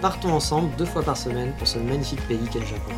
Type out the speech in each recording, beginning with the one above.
partons ensemble deux fois par semaine pour ce magnifique pays qu'est le Japon.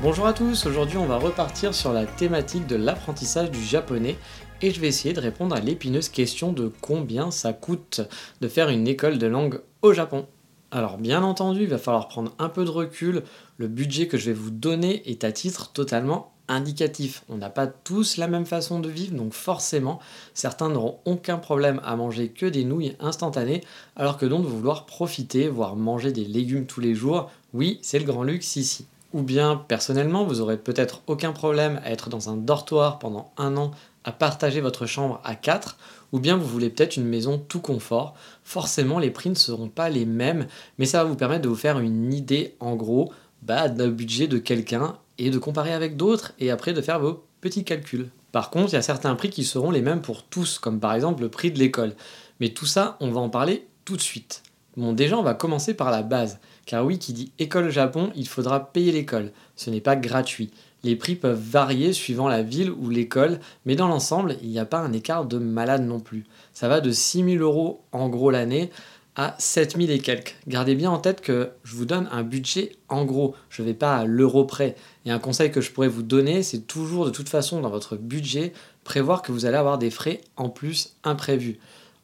Bonjour à tous, aujourd'hui on va repartir sur la thématique de l'apprentissage du japonais et je vais essayer de répondre à l'épineuse question de combien ça coûte de faire une école de langue au Japon. Alors bien entendu, il va falloir prendre un peu de recul, le budget que je vais vous donner est à titre totalement indicatif. On n'a pas tous la même façon de vivre, donc forcément, certains n'auront aucun problème à manger que des nouilles instantanées, alors que d'autres vont vouloir profiter, voire manger des légumes tous les jours. Oui, c'est le grand luxe ici. Ou bien, personnellement, vous aurez peut-être aucun problème à être dans un dortoir pendant un an, à partager votre chambre à quatre, ou bien vous voulez peut-être une maison tout confort. Forcément, les prix ne seront pas les mêmes, mais ça va vous permettre de vous faire une idée en gros bah, d'un budget de quelqu'un et de comparer avec d'autres et après de faire vos petits calculs. Par contre, il y a certains prix qui seront les mêmes pour tous, comme par exemple le prix de l'école. Mais tout ça, on va en parler tout de suite. Bon, déjà, on va commencer par la base. Car oui, qui dit école Japon, il faudra payer l'école. Ce n'est pas gratuit. Les prix peuvent varier suivant la ville ou l'école, mais dans l'ensemble, il n'y a pas un écart de malade non plus. Ça va de 6000 euros en gros l'année à 7000 et quelques. Gardez bien en tête que je vous donne un budget en gros, je ne vais pas à l'euro près. Et un conseil que je pourrais vous donner, c'est toujours de toute façon dans votre budget prévoir que vous allez avoir des frais en plus imprévus.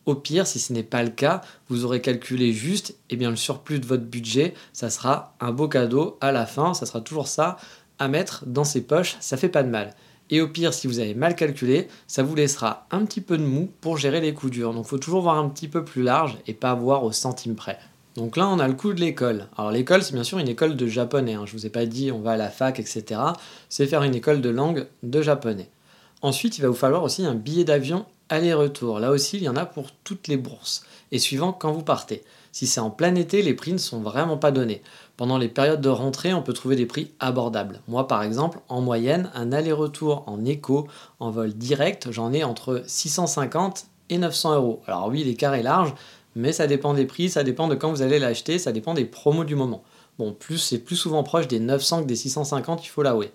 Au pire, si ce n'est pas le cas, vous aurez calculé juste, et eh bien le surplus de votre budget, ça sera un beau cadeau à la fin, ça sera toujours ça à mettre dans ses poches, ça fait pas de mal. Et au pire, si vous avez mal calculé, ça vous laissera un petit peu de mou pour gérer les coups durs. Donc il faut toujours voir un petit peu plus large et pas voir au centime près. Donc là, on a le coût de l'école. Alors l'école, c'est bien sûr une école de japonais. Hein. Je ne vous ai pas dit on va à la fac, etc. C'est faire une école de langue de japonais. Ensuite, il va vous falloir aussi un billet d'avion aller-retour. Là aussi, il y en a pour toutes les bourses. Et suivant quand vous partez. Si c'est en plein été, les prix ne sont vraiment pas donnés. Pendant les périodes de rentrée, on peut trouver des prix abordables. Moi, par exemple, en moyenne, un aller-retour en éco, en vol direct, j'en ai entre 650 et 900 euros. Alors oui, l'écart est large, mais ça dépend des prix, ça dépend de quand vous allez l'acheter, ça dépend des promos du moment. Bon, plus c'est plus souvent proche des 900 que des 650, il faut l'avouer.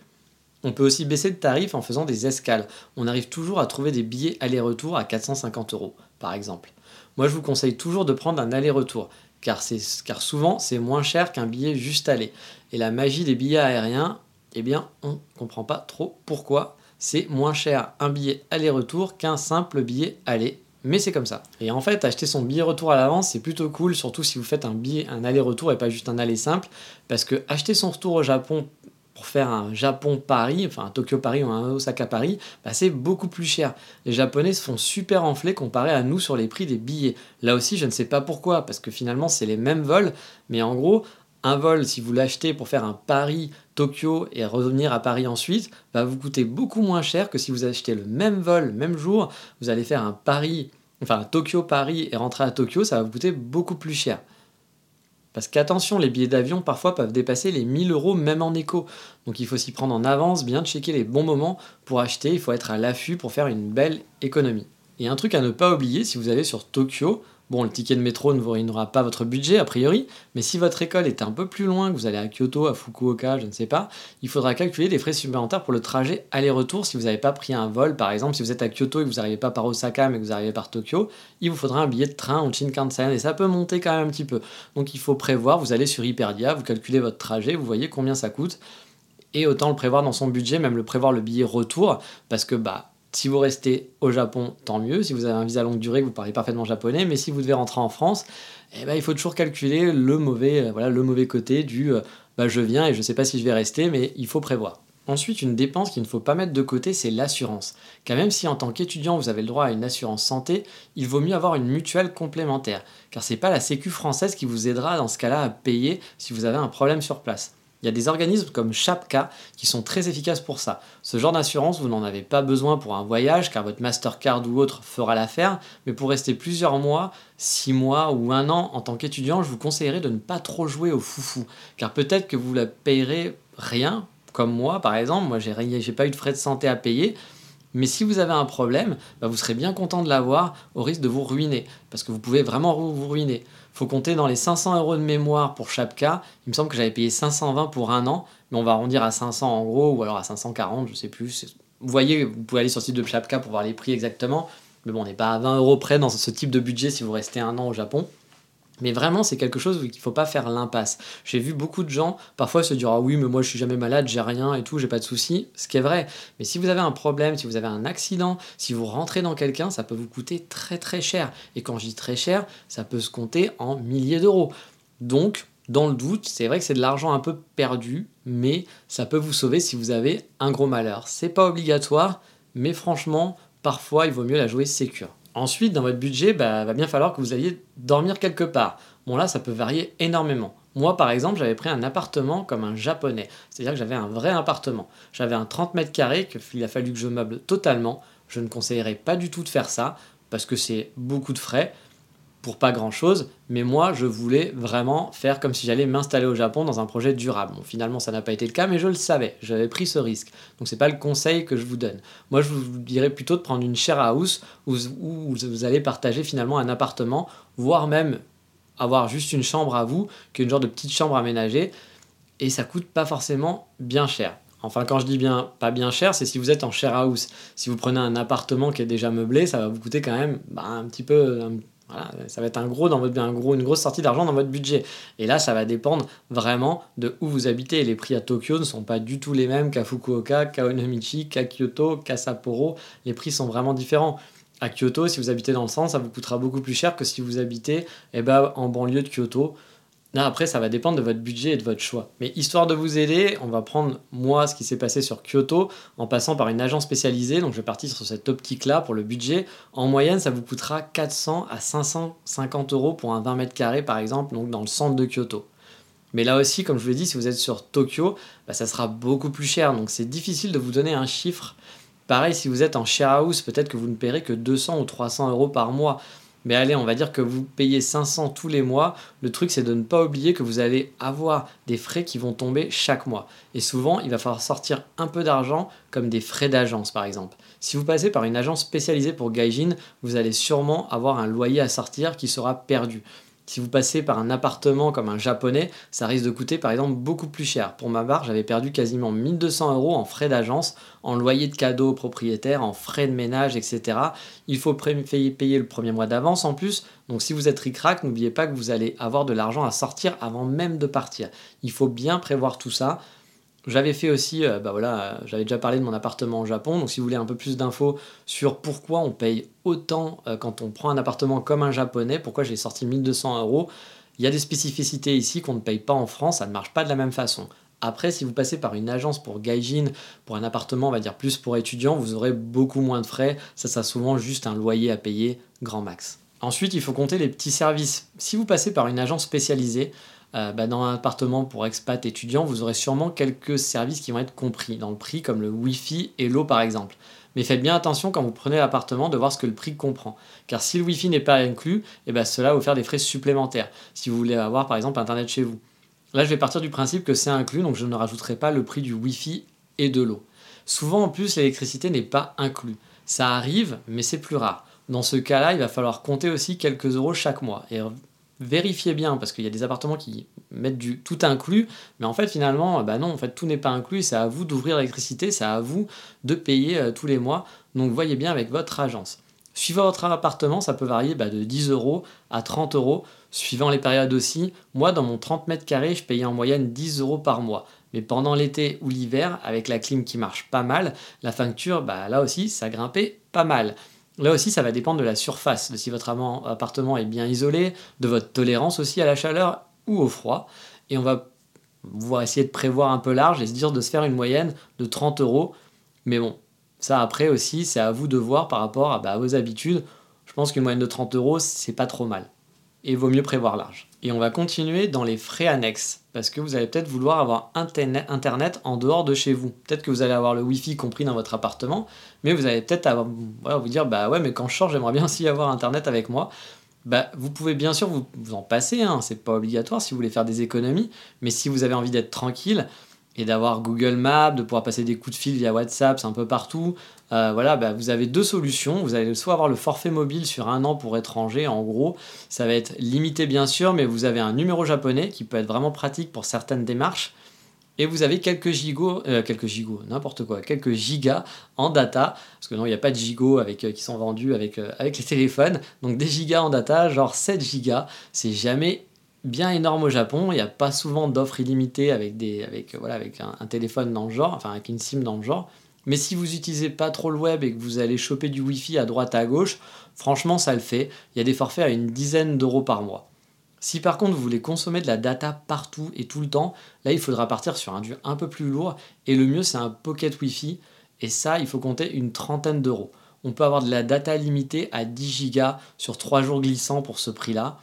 On peut aussi baisser de tarif en faisant des escales. On arrive toujours à trouver des billets aller-retour à 450 euros, par exemple. Moi, je vous conseille toujours de prendre un aller-retour car, car souvent c'est moins cher qu'un billet juste aller. Et la magie des billets aériens, eh bien, on ne comprend pas trop pourquoi c'est moins cher un billet aller-retour qu'un simple billet aller. Mais c'est comme ça. Et en fait, acheter son billet retour à l'avance, c'est plutôt cool, surtout si vous faites un billet, un aller-retour et pas juste un aller simple. Parce que acheter son retour au Japon pour faire un Japon-Paris, enfin un Tokyo-Paris ou un Osaka-Paris, bah c'est beaucoup plus cher. Les Japonais se font super enfler comparé à nous sur les prix des billets. Là aussi, je ne sais pas pourquoi, parce que finalement, c'est les mêmes vols, mais en gros, un vol, si vous l'achetez pour faire un Paris-Tokyo et revenir à Paris ensuite, va vous coûter beaucoup moins cher que si vous achetez le même vol, même jour, vous allez faire un Paris, enfin Tokyo-Paris et rentrer à Tokyo, ça va vous coûter beaucoup plus cher. Parce qu'attention, les billets d'avion parfois peuvent dépasser les 1000 euros même en écho. Donc il faut s'y prendre en avance, bien checker les bons moments pour acheter, il faut être à l'affût pour faire une belle économie. Et un truc à ne pas oublier si vous allez sur Tokyo, Bon, le ticket de métro ne vous ruinera pas votre budget, a priori, mais si votre école est un peu plus loin, que vous allez à Kyoto, à Fukuoka, je ne sais pas, il faudra calculer des frais supplémentaires pour le trajet aller-retour si vous n'avez pas pris un vol. Par exemple, si vous êtes à Kyoto et que vous n'arrivez pas par Osaka, mais que vous arrivez par Tokyo, il vous faudra un billet de train en Shinkansen, et ça peut monter quand même un petit peu. Donc il faut prévoir, vous allez sur Hyperdia, vous calculez votre trajet, vous voyez combien ça coûte, et autant le prévoir dans son budget, même le prévoir le billet retour, parce que bah Si vous restez au Japon, tant mieux. Si vous avez un visa longue durée, vous parlez parfaitement japonais. Mais si vous devez rentrer en France, eh ben, il faut toujours calculer le mauvais, euh, côté du bah, je viens et je ne sais pas si je vais rester, mais il faut prévoir. Ensuite, une dépense qu'il ne faut pas mettre de côté, c'est l'assurance. Car même si en tant qu'étudiant vous avez le droit à une assurance santé, il vaut mieux avoir une mutuelle complémentaire. Car c'est pas la Sécu française qui vous aidera dans ce cas-là à payer si vous avez un problème sur place. Il y a des organismes comme Chapka qui sont très efficaces pour ça. Ce genre d'assurance, vous n'en avez pas besoin pour un voyage car votre Mastercard ou autre fera l'affaire, mais pour rester plusieurs mois, six mois ou un an en tant qu'étudiant, je vous conseillerais de ne pas trop jouer au foufou car peut-être que vous la payerez rien comme moi par exemple, moi j'ai, j'ai pas eu de frais de santé à payer, mais si vous avez un problème, bah, vous serez bien content de l'avoir au risque de vous ruiner, parce que vous pouvez vraiment vous ruiner. faut compter dans les 500 euros de mémoire pour chaque cas. Il me semble que j'avais payé 520 pour un an, mais on va arrondir à 500 en gros, ou alors à 540, je sais plus. Vous voyez, vous pouvez aller sur le site de Chapka pour voir les prix exactement. Mais bon, on n'est pas à 20 euros près dans ce type de budget si vous restez un an au Japon. Mais vraiment, c'est quelque chose qu'il ne faut pas faire l'impasse. J'ai vu beaucoup de gens parfois se dire Ah oui, mais moi je suis jamais malade, j'ai rien et tout, j'ai pas de soucis. Ce qui est vrai. Mais si vous avez un problème, si vous avez un accident, si vous rentrez dans quelqu'un, ça peut vous coûter très très cher. Et quand je dis très cher, ça peut se compter en milliers d'euros. Donc, dans le doute, c'est vrai que c'est de l'argent un peu perdu, mais ça peut vous sauver si vous avez un gros malheur. C'est pas obligatoire, mais franchement, parfois il vaut mieux la jouer sécure. Ensuite, dans votre budget, bah, va bien falloir que vous alliez dormir quelque part. Bon là, ça peut varier énormément. Moi, par exemple, j'avais pris un appartement comme un japonais. C'est-à-dire que j'avais un vrai appartement. J'avais un 30 mètres carrés qu'il a fallu que je meuble totalement. Je ne conseillerais pas du tout de faire ça parce que c'est beaucoup de frais pour pas grand chose, mais moi je voulais vraiment faire comme si j'allais m'installer au Japon dans un projet durable. Finalement ça n'a pas été le cas, mais je le savais, j'avais pris ce risque. Donc c'est pas le conseil que je vous donne. Moi je vous dirais plutôt de prendre une share house où, où vous allez partager finalement un appartement, voire même avoir juste une chambre à vous, qu'une genre de petite chambre aménagée, et ça coûte pas forcément bien cher. Enfin, quand je dis bien pas bien cher, c'est si vous êtes en share house. Si vous prenez un appartement qui est déjà meublé, ça va vous coûter quand même bah, un petit peu, ça va être un gros dans votre, un une grosse sortie d'argent dans votre budget. Et là, ça va dépendre vraiment de où vous habitez. Les prix à Tokyo ne sont pas du tout les mêmes qu'à Fukuoka, qu'à Onomichi, qu'à Kyoto, qu'à Sapporo. Les prix sont vraiment différents. À Kyoto, si vous habitez dans le centre, ça vous coûtera beaucoup plus cher que si vous habitez eh ben, en banlieue de Kyoto. Là, après, ça va dépendre de votre budget et de votre choix. Mais histoire de vous aider, on va prendre moi ce qui s'est passé sur Kyoto en passant par une agence spécialisée. Donc, je vais partir sur cette optique-là pour le budget. En moyenne, ça vous coûtera 400 à 550 euros pour un 20 mètres carrés, par exemple, donc dans le centre de Kyoto. Mais là aussi, comme je vous l'ai dit, si vous êtes sur Tokyo, bah, ça sera beaucoup plus cher. Donc, c'est difficile de vous donner un chiffre. Pareil, si vous êtes en share house, peut-être que vous ne paierez que 200 ou 300 euros par mois. Mais allez, on va dire que vous payez 500 tous les mois. Le truc, c'est de ne pas oublier que vous allez avoir des frais qui vont tomber chaque mois. Et souvent, il va falloir sortir un peu d'argent, comme des frais d'agence par exemple. Si vous passez par une agence spécialisée pour Gaijin, vous allez sûrement avoir un loyer à sortir qui sera perdu. Si vous passez par un appartement comme un japonais, ça risque de coûter par exemple beaucoup plus cher. Pour ma part, j'avais perdu quasiment 1200 euros en frais d'agence, en loyer de cadeaux aux propriétaires, en frais de ménage, etc. Il faut payer le premier mois d'avance en plus. Donc si vous êtes ricrac, n'oubliez pas que vous allez avoir de l'argent à sortir avant même de partir. Il faut bien prévoir tout ça. J'avais fait aussi, euh, bah voilà, j'avais déjà parlé de mon appartement au Japon, donc si vous voulez un peu plus d'infos sur pourquoi on paye autant euh, quand on prend un appartement comme un japonais, pourquoi j'ai sorti 1200 euros, il y a des spécificités ici qu'on ne paye pas en France, ça ne marche pas de la même façon. Après, si vous passez par une agence pour gaijin, pour un appartement, on va dire plus pour étudiants, vous aurez beaucoup moins de frais, ça sera souvent juste un loyer à payer grand max. Ensuite, il faut compter les petits services. Si vous passez par une agence spécialisée, euh, bah, dans un appartement pour expat étudiants, vous aurez sûrement quelques services qui vont être compris dans le prix, comme le Wi-Fi et l'eau par exemple. Mais faites bien attention quand vous prenez l'appartement de voir ce que le prix comprend. Car si le Wi-Fi n'est pas inclus, eh ben, cela va vous faire des frais supplémentaires, si vous voulez avoir par exemple Internet chez vous. Là, je vais partir du principe que c'est inclus, donc je ne rajouterai pas le prix du Wi-Fi et de l'eau. Souvent en plus, l'électricité n'est pas inclus. Ça arrive, mais c'est plus rare. Dans ce cas-là, il va falloir compter aussi quelques euros chaque mois. Et vérifiez bien, parce qu'il y a des appartements qui mettent du tout inclus, mais en fait finalement, bah non, en fait tout n'est pas inclus, c'est à vous d'ouvrir l'électricité, c'est à vous de payer euh, tous les mois, donc voyez bien avec votre agence. Suivant votre appartement, ça peut varier bah, de 10 euros à 30 euros, suivant les périodes aussi. Moi, dans mon 30 mètres carrés, je payais en moyenne 10 euros par mois. Mais pendant l'été ou l'hiver, avec la clim qui marche pas mal, la facture, bah, là aussi, ça grimpait pas mal. Là aussi, ça va dépendre de la surface, de si votre appartement est bien isolé, de votre tolérance aussi à la chaleur ou au froid. Et on va pouvoir essayer de prévoir un peu large et se dire de se faire une moyenne de 30 euros. Mais bon, ça après aussi, c'est à vous de voir par rapport bah, à, vos habitudes. Je pense qu'une moyenne de 30 euros, c'est pas trop mal. Et vaut mieux prévoir large. Et on va continuer dans les frais annexes, parce que vous allez peut-être vouloir avoir Internet en dehors de chez vous. Peut-être que vous allez avoir le Wi-Fi compris dans votre appartement, mais vous allez peut-être vous dire, bah ouais, mais quand je sors, j'aimerais bien aussi avoir Internet avec moi. Bah, vous pouvez bien sûr vous, en passer, hein, c'est pas obligatoire si vous voulez faire des économies, mais si vous avez envie d'être tranquille, et d'avoir Google Maps, de pouvoir passer des coups de fil via WhatsApp, c'est un peu partout. Euh, voilà, bah, vous avez deux solutions. Vous allez soit avoir le forfait mobile sur un an pour étrangers, en gros, ça va être limité bien sûr, mais vous avez un numéro japonais qui peut être vraiment pratique pour certaines démarches. Et vous avez quelques gigots, euh, quelques gigots, n'importe quoi, quelques gigas en data, parce que non, il n'y a pas de gigots avec, euh, qui sont vendus avec, avec les téléphones, donc des gigas en data, genre 7 gigas, c'est jamais bien énorme au Japon. Il n'y a pas souvent d'offres illimitées avec, des, avec, voilà, avec un, téléphone dans le genre, enfin avec une SIM dans le genre. Mais si vous n'utilisez pas trop le web et que vous allez choper du Wi-Fi à droite à gauche, franchement ça le fait. Il y a des forfaits à une dizaine d'euros par mois. Si par contre vous voulez consommer de la data partout et tout le temps, là il faudra partir sur un dur un peu plus lourd et le mieux c'est un pocket Wi-Fi et ça il faut compter une trentaine d'euros. On peut avoir de la data limitée à 10 gigas sur 3 jours glissants pour ce prix-là.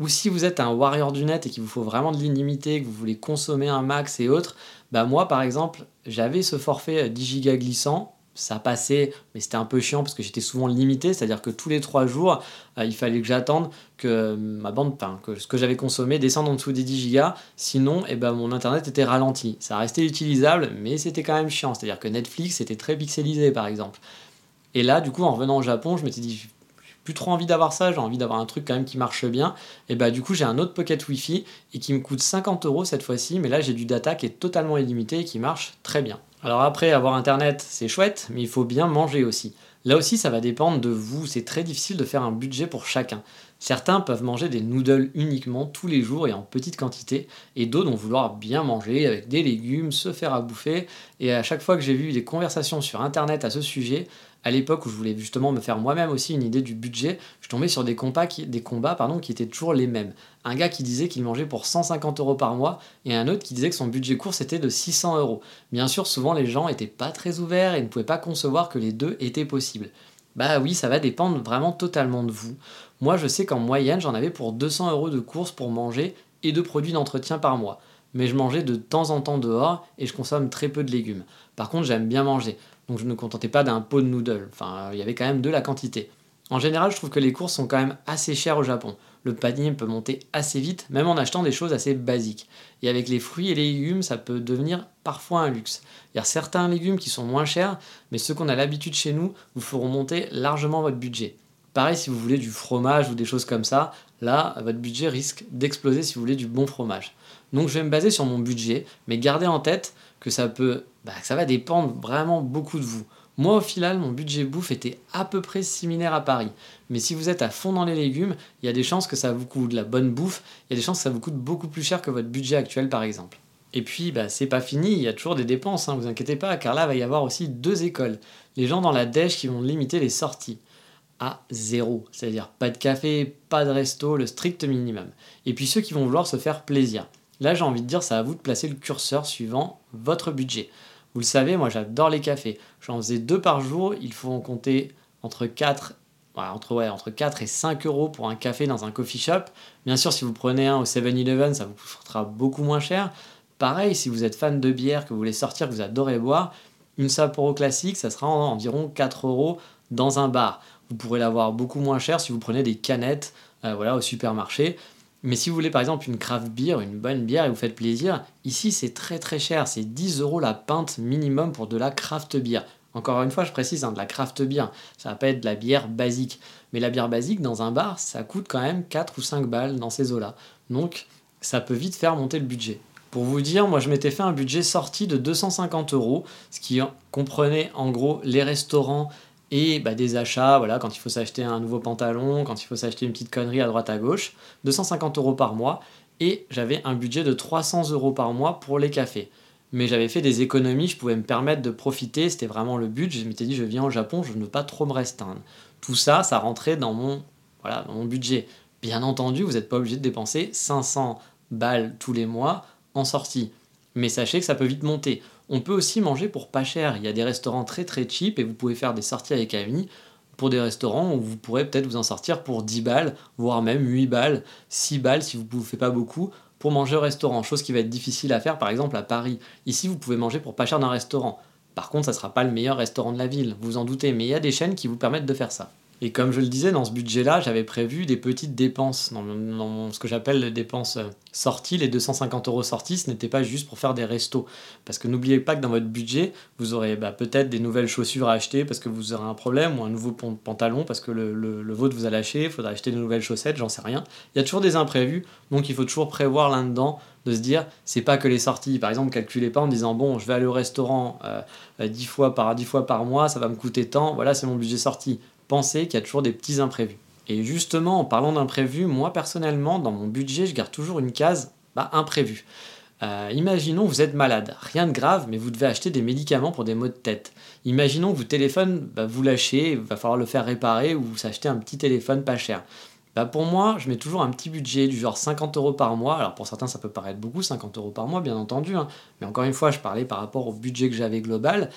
Ou si vous êtes un warrior du net et qu'il vous faut vraiment de l'illimité, que vous voulez consommer un max et autres, bah moi par exemple, j'avais ce forfait 10 Go glissant, ça passait, mais c'était un peu chiant parce que j'étais souvent limité, c'est-à-dire que tous les 3 jours, euh, il fallait que j'attende que ma bande, enfin, que ce que j'avais consommé descende en dessous des 10 Go, sinon eh ben, mon internet était ralenti. Ça restait utilisable, mais c'était quand même chiant, c'est-à-dire que Netflix était très pixelisé par exemple. Et là, du coup, en revenant au Japon, je m'étais dit, trop envie d'avoir ça, j'ai envie d'avoir un truc quand même qui marche bien. Et bah du coup j'ai un autre pocket Wi-Fi et qui me coûte 50 euros cette fois-ci, mais là j'ai du data qui est totalement illimité et qui marche très bien. Alors après avoir internet c'est chouette, mais il faut bien manger aussi. Là aussi ça va dépendre de vous, c'est très difficile de faire un budget pour chacun. Certains peuvent manger des noodles uniquement tous les jours et en petite quantité, et d'autres vont vouloir bien manger avec des légumes, se faire à bouffer. Et à chaque fois que j'ai vu des conversations sur internet à ce sujet, à l'époque où je voulais justement me faire moi-même aussi une idée du budget, je tombais sur des combats qui, qui étaient toujours les mêmes. Un gars qui disait qu'il mangeait pour 150 euros par mois et un autre qui disait que son budget course était de 600 euros. Bien sûr, souvent les gens n'étaient pas très ouverts et ne pouvaient pas concevoir que les deux étaient possibles. Bah oui, ça va dépendre vraiment totalement de vous. Moi, je sais qu'en moyenne, j'en avais pour 200 euros de courses pour manger et de produits d'entretien par mois. Mais je mangeais de temps en temps dehors et je consomme très peu de légumes. Par contre, j'aime bien manger. Donc je ne me contentais pas d'un pot de noodles. Enfin, il y avait quand même de la quantité. En général, je trouve que les courses sont quand même assez chères au Japon. Le panier peut monter assez vite, même en achetant des choses assez basiques. Et avec les fruits et les légumes, ça peut devenir parfois un luxe. Il y a certains légumes qui sont moins chers, mais ceux qu'on a l'habitude chez nous vous feront monter largement votre budget. Pareil si vous voulez du fromage ou des choses comme ça, là, votre budget risque d'exploser si vous voulez du bon fromage. Donc je vais me baser sur mon budget, mais gardez en tête que ça peut, bah, ça va dépendre vraiment beaucoup de vous. Moi, au final, mon budget bouffe était à peu près similaire à Paris. Mais si vous êtes à fond dans les légumes, il y a des chances que ça vous coûte de la bonne bouffe, il y a des chances que ça vous coûte beaucoup plus cher que votre budget actuel, par exemple. Et puis, bah, c'est pas fini, il y a toujours des dépenses, hein, vous inquiétez pas, car là, il va y avoir aussi deux écoles. Les gens dans la dèche qui vont limiter les sorties à zéro, c'est-à-dire pas de café, pas de resto, le strict minimum. Et puis ceux qui vont vouloir se faire plaisir. Là, j'ai envie de dire, c'est à vous de placer le curseur suivant votre budget. Vous le savez, moi j'adore les cafés. J'en faisais deux par jour, il faut en compter entre 4, entre, ouais, entre 4 et 5 euros pour un café dans un coffee shop. Bien sûr, si vous prenez un au 7-Eleven, ça vous coûtera beaucoup moins cher. Pareil, si vous êtes fan de bière, que vous voulez sortir, que vous adorez boire, une Sapporo classique, ça sera environ 4 euros dans un bar. Vous pourrez l'avoir beaucoup moins cher si vous prenez des canettes euh, voilà, au supermarché. Mais si vous voulez par exemple une craft beer, une bonne bière et vous faites plaisir, ici c'est très très cher, c'est 10 euros la pinte minimum pour de la craft beer. Encore une fois, je précise, hein, de la craft beer, ça va pas être de la bière basique. Mais la bière basique dans un bar, ça coûte quand même 4 ou 5 balles dans ces eaux-là. Donc ça peut vite faire monter le budget. Pour vous dire, moi je m'étais fait un budget sorti de 250 euros, ce qui comprenait en gros les restaurants, et bah, des achats, voilà, quand il faut s'acheter un nouveau pantalon, quand il faut s'acheter une petite connerie à droite à gauche, 250 euros par mois, et j'avais un budget de 300 euros par mois pour les cafés. mais j'avais fait des économies, je pouvais me permettre de profiter, c'était vraiment le but. Je m'étais dit, je viens au Japon, je ne veux pas trop me restreindre. Tout ça, ça rentrait dans mon, dans mon budget. Bien entendu, vous n'êtes pas obligé de dépenser 500 balles tous les mois en sortie. Mais sachez que ça peut vite monter. On peut aussi manger pour pas cher. Il y a des restaurants très très cheap et vous pouvez faire des sorties avec amis pour des restaurants où vous pourrez peut-être vous en sortir pour 10 balles, voire même 8 balles, 6 balles si vous ne faites pas beaucoup pour manger au restaurant, chose qui va être difficile à faire par exemple à Paris. Ici, vous pouvez manger pour pas cher d'un restaurant. Par contre, ça ne sera pas le meilleur restaurant de la ville, vous en doutez, mais il y a des chaînes qui vous permettent de faire ça. Et comme je le disais, dans ce budget-là, j'avais prévu des petites dépenses. Dans, ce que j'appelle les dépenses euh, sorties, les 250 euros sorties, ce n'était pas juste pour faire des restos. Parce que n'oubliez pas que dans votre budget, vous aurez bah, peut-être des nouvelles chaussures à acheter parce que vous aurez un problème, ou un nouveau pantalon parce que le, vôtre vous a lâché, il faudra acheter de nouvelles chaussettes, j'en sais rien. Il y a toujours des imprévus, donc il faut toujours prévoir là-dedans de se dire c'est pas que les sorties par exemple calculez pas en disant bon je vais aller au restaurant euh, 10 fois par 10 fois par mois ça va me coûter tant voilà c'est mon budget sorti pensez qu'il y a toujours des petits imprévus. Et justement, en parlant d'imprévus, moi personnellement, dans mon budget, je garde toujours une case bah, imprévu. Euh, imaginons vous êtes malade, rien de grave, mais vous devez acheter des médicaments pour des maux de tête. Imaginons que votre téléphone, bah, vous lâchez, va falloir le faire réparer ou vous achetez un petit téléphone pas cher. Bah pour moi, je mets toujours un petit budget du genre 50 euros par mois. Alors pour certains, ça peut paraître beaucoup, 50 euros par mois, bien entendu. Hein. Mais encore une fois, je parlais par rapport au budget que j'avais global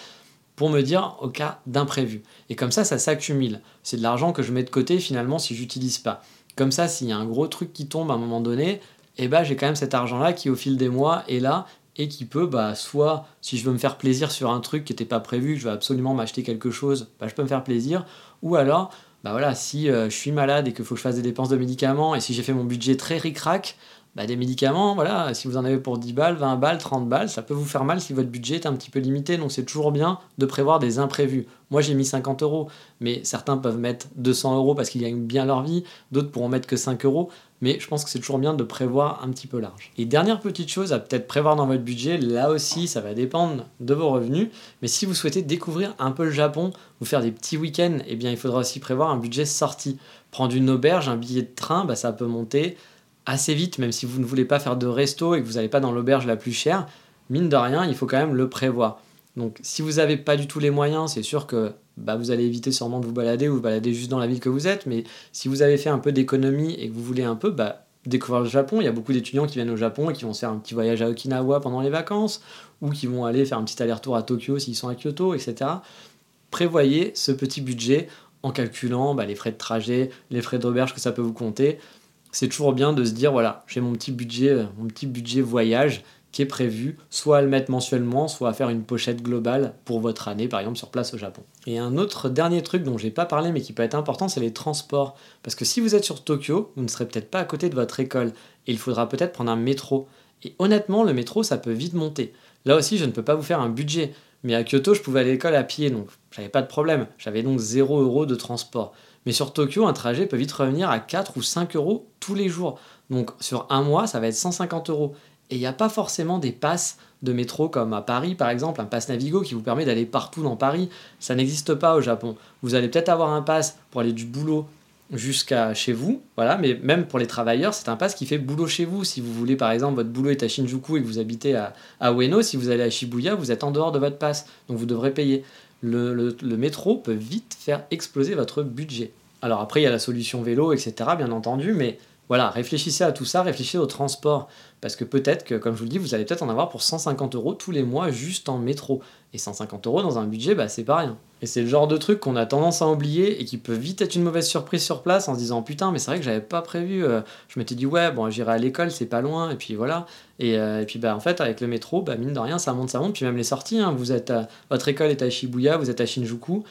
pour me dire au cas d'imprévu. Et comme ça, ça s'accumule. C'est de l'argent que je mets de côté finalement si j'utilise pas. Comme ça, s'il y a un gros truc qui tombe à un moment donné, eh ben, j'ai quand même cet argent-là qui au fil des mois est là et qui peut, bah, soit si je veux me faire plaisir sur un truc qui n'était pas prévu, je veux absolument m'acheter quelque chose, bah, je peux me faire plaisir. Ou alors, bah voilà, si euh, je suis malade et qu'il faut que je fasse des dépenses de médicaments et si j'ai fait mon budget très ric-rac, bah, des médicaments, voilà, si vous en avez pour 10 balles, 20 balles, 30 balles, ça peut vous faire mal si votre budget est un petit peu limité. Donc c'est toujours bien de prévoir des imprévus. Moi j'ai mis 50 euros, mais certains peuvent mettre 200 euros parce qu'ils gagnent bien leur vie, d'autres pourront mettre que 5 euros. Mais je pense que c'est toujours bien de prévoir un petit peu large. Et dernière petite chose à peut-être prévoir dans votre budget, là aussi ça va dépendre de vos revenus. Mais si vous souhaitez découvrir un peu le Japon, ou faire des petits week-ends, eh bien il faudra aussi prévoir un budget sorti. Prendre une auberge, un billet de train, bah, ça peut monter assez vite, même si vous ne voulez pas faire de resto et que vous n'allez pas dans l'auberge la plus chère, mine de rien, il faut quand même le prévoir. Donc si vous n'avez pas du tout les moyens, c'est sûr que bah, vous allez éviter sûrement de vous balader ou vous balader juste dans la ville que vous êtes, mais si vous avez fait un peu d'économie et que vous voulez un peu bah, découvrir le Japon, il y a beaucoup d'étudiants qui viennent au Japon et qui vont faire un petit voyage à Okinawa pendant les vacances, ou qui vont aller faire un petit aller-retour à Tokyo s'ils sont à Kyoto, etc. Prévoyez ce petit budget en calculant bah, les frais de trajet, les frais d'auberge que ça peut vous compter, c'est toujours bien de se dire voilà, j'ai mon petit budget, euh, mon petit budget voyage qui est prévu, soit à le mettre mensuellement, soit à faire une pochette globale pour votre année, par exemple sur place au Japon. Et un autre dernier truc dont j'ai pas parlé mais qui peut être important, c'est les transports. Parce que si vous êtes sur Tokyo, vous ne serez peut-être pas à côté de votre école et il faudra peut-être prendre un métro. Et honnêtement, le métro, ça peut vite monter. Là aussi, je ne peux pas vous faire un budget. Mais à Kyoto, je pouvais aller à l'école à pied, donc j'avais pas de problème. J'avais donc 0 euros de transport. Mais sur Tokyo, un trajet peut vite revenir à 4 ou 5 euros tous les jours. Donc sur un mois, ça va être 150 euros. Et il n'y a pas forcément des passes de métro comme à Paris, par exemple, un pass Navigo qui vous permet d'aller partout dans Paris. Ça n'existe pas au Japon. Vous allez peut-être avoir un pass pour aller du boulot jusqu'à chez vous, voilà, mais même pour les travailleurs, c'est un pass qui fait boulot chez vous. Si vous voulez, par exemple, votre boulot est à Shinjuku et que vous habitez à, à Ueno, si vous allez à Shibuya, vous êtes en dehors de votre pass, donc vous devrez payer le, métro peut vite faire exploser votre budget. Alors après, il y a la solution vélo, etc., bien entendu, mais voilà, réfléchissez à tout ça, réfléchissez au transport. Parce que peut-être que, comme je vous le dis, vous allez peut-être en avoir pour 150 euros tous les mois juste en métro. Et 150 euros dans un budget, bah, c'est pas rien. Et c'est le genre de truc qu'on a tendance à oublier et qui peut vite être une mauvaise surprise sur place en se disant putain, mais c'est vrai que j'avais pas prévu. Euh, je m'étais dit ouais, bon, j'irai à l'école, c'est pas loin, et puis voilà. Et, euh, puis bah, en fait, avec le métro, bah, mine de rien, ça monte, ça monte. Puis même les sorties, hein, vous êtes votre école est à Shibuya, vous êtes à Shinjuku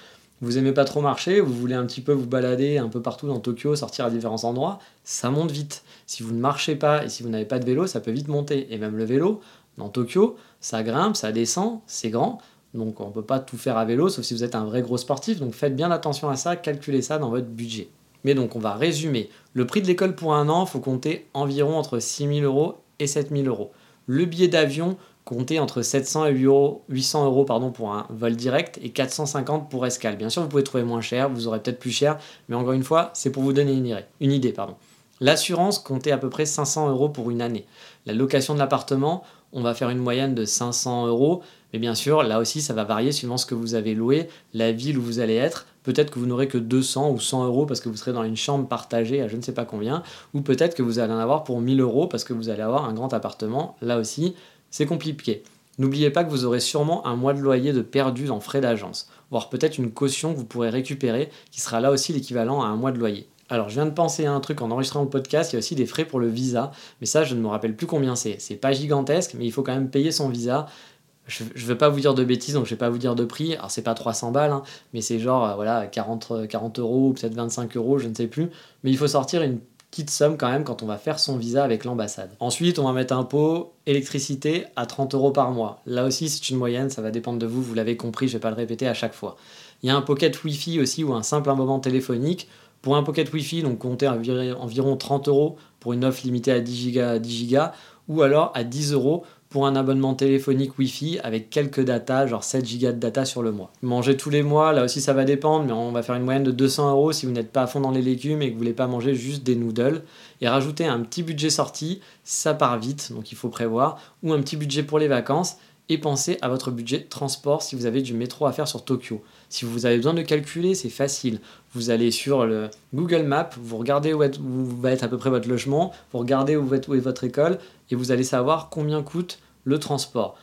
vous aimez pas trop marcher, vous voulez un petit peu vous balader un peu partout dans Tokyo, sortir à différents endroits, ça monte vite. Si vous ne marchez pas et si vous n'avez pas de vélo, ça peut vite monter. Et même le vélo, dans Tokyo, ça grimpe, ça descend, c'est grand. Donc on ne peut pas tout faire à vélo, sauf si vous êtes un vrai gros sportif. Donc faites bien attention à ça, calculez ça dans votre budget. Mais donc on va résumer. Le prix de l'école pour un an, faut compter environ entre 6 000 euros et 7 000 euros. Le billet d'avion, comptez entre 700 et 800 euros pour un vol direct et 450 pour escale. Bien sûr, vous pouvez trouver moins cher, vous aurez peut-être plus cher, mais encore une fois, c'est pour vous donner une idée. L'assurance, comptez à peu près 500 euros pour une année. La location de l'appartement, on va faire une moyenne de 500 euros. Mais bien sûr, là aussi, ça va varier suivant ce que vous avez loué, la ville où vous allez être. Peut-être que vous n'aurez que 200 ou 100 euros parce que vous serez dans une chambre partagée à je ne sais pas combien. Ou peut-être que vous allez en avoir pour 1000 euros parce que vous allez avoir un grand appartement. Là aussi, c'est compliqué. N'oubliez pas que vous aurez sûrement un mois de loyer de perdu en frais d'agence, voire peut-être une caution que vous pourrez récupérer qui sera là aussi l'équivalent à un mois de loyer. Alors, je viens de penser à un truc en enregistrant le podcast, il y a aussi des frais pour le visa, mais ça, je ne me rappelle plus combien c'est. C'est pas gigantesque, mais il faut quand même payer son visa. Je ne veux pas vous dire de bêtises, donc je ne vais pas vous dire de prix. Alors, c'est pas 300 balles, hein, mais c'est genre euh, voilà, 40, 40 euros ou peut-être 25 euros, je ne sais plus. Mais il faut sortir une petite somme quand même quand on va faire son visa avec l'ambassade. Ensuite, on va mettre un pot électricité à 30 euros par mois. Là aussi, c'est une moyenne, ça va dépendre de vous, vous l'avez compris, je vais pas le répéter à chaque fois. Il y a un pocket Wi-Fi aussi ou un simple abonnement téléphonique. Pour un pocket Wi-Fi, donc comptez environ 30 euros pour une offre limitée à 10 Go, 10 Go ou alors à 10 euros pour un abonnement téléphonique Wi-Fi avec quelques data, genre 7 Go de data sur le mois. Manger tous les mois, là aussi ça va dépendre, mais on va faire une moyenne de 200 euros si vous n'êtes pas à fond dans les légumes et que vous voulez pas manger juste des noodles. Et rajouter un petit budget sorti, ça part vite, donc il faut prévoir, ou un petit budget pour les vacances, et pensez à votre budget de transport si vous avez du métro à faire sur Tokyo. Si vous avez besoin de calculer, c'est facile. Vous allez sur le Google Maps, vous regardez où, va être à peu près votre logement, vous regardez où, est votre école et vous allez savoir combien coûte le transport.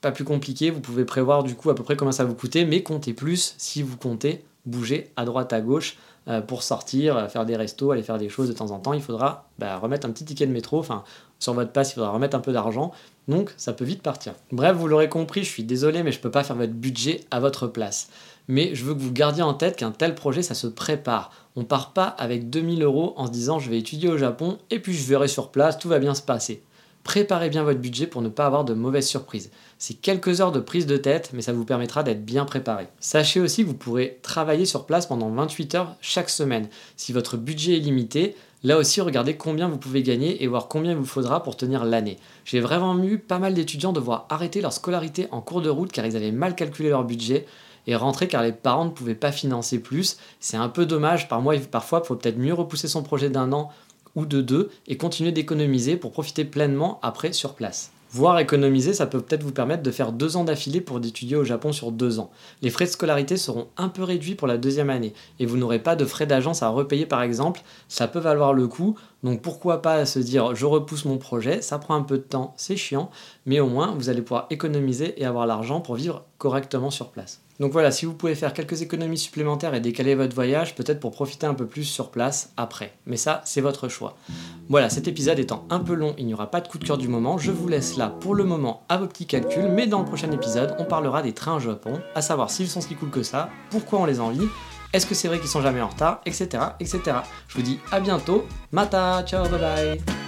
Pas plus compliqué, vous pouvez prévoir du coup à peu près combien ça vous coûter, mais comptez plus si vous comptez bouger à droite à gauche euh, pour sortir, euh, faire des restos, aller faire des choses de temps en temps. Il faudra bah, remettre un petit ticket de métro, enfin sur votre passe il faudra remettre un peu d'argent, donc ça peut vite partir. Bref, vous l'aurez compris, je suis désolé, mais je ne peux pas faire votre budget à votre place. Mais je veux que vous gardiez en tête qu'un tel projet, ça se prépare. On part pas avec 2000 euros en se disant je vais étudier au Japon et puis je verrai sur place, tout va bien se passer. Préparez bien votre budget pour ne pas avoir de mauvaises surprises. C'est quelques heures de prise de tête, mais ça vous permettra d'être bien préparé. Sachez aussi que vous pourrez travailler sur place pendant 28 heures chaque semaine. Si votre budget est limité, Là aussi, regardez combien vous pouvez gagner et voir combien il vous faudra pour tenir l'année. J'ai vraiment vu pas mal d'étudiants devoir arrêter leur scolarité en cours de route car ils avaient mal calculé leur budget et rentrer car les parents ne pouvaient pas financer plus. C'est un peu dommage, par parfois il faut peut-être mieux repousser son projet d'un an ou de deux et continuer d'économiser pour profiter pleinement après sur place. Voire économiser, ça peut peut-être vous permettre de faire deux ans d'affilée pour d'étudier au Japon sur deux ans. Les frais de scolarité seront un peu réduits pour la deuxième année et vous n'aurez pas de frais d'agence à repayer par exemple. Ça peut valoir le coup, donc pourquoi pas se dire je repousse mon projet, ça prend un peu de temps, c'est chiant, mais au moins vous allez pouvoir économiser et avoir l'argent pour vivre correctement sur place. Donc voilà, si vous pouvez faire quelques économies supplémentaires et décaler votre voyage, peut-être pour profiter un peu plus sur place après. Mais ça, c'est votre choix. Voilà, cet épisode étant un peu long, il n'y aura pas de coup de cœur du moment. Je vous laisse là pour le moment à vos petits calculs, mais dans le prochain épisode, on parlera des trains au Japon, à savoir s'ils sont si cool que ça, pourquoi on les envie, est-ce que c'est vrai qu'ils sont jamais en retard, etc., etc. Je vous dis à bientôt, mata, ciao, bye bye.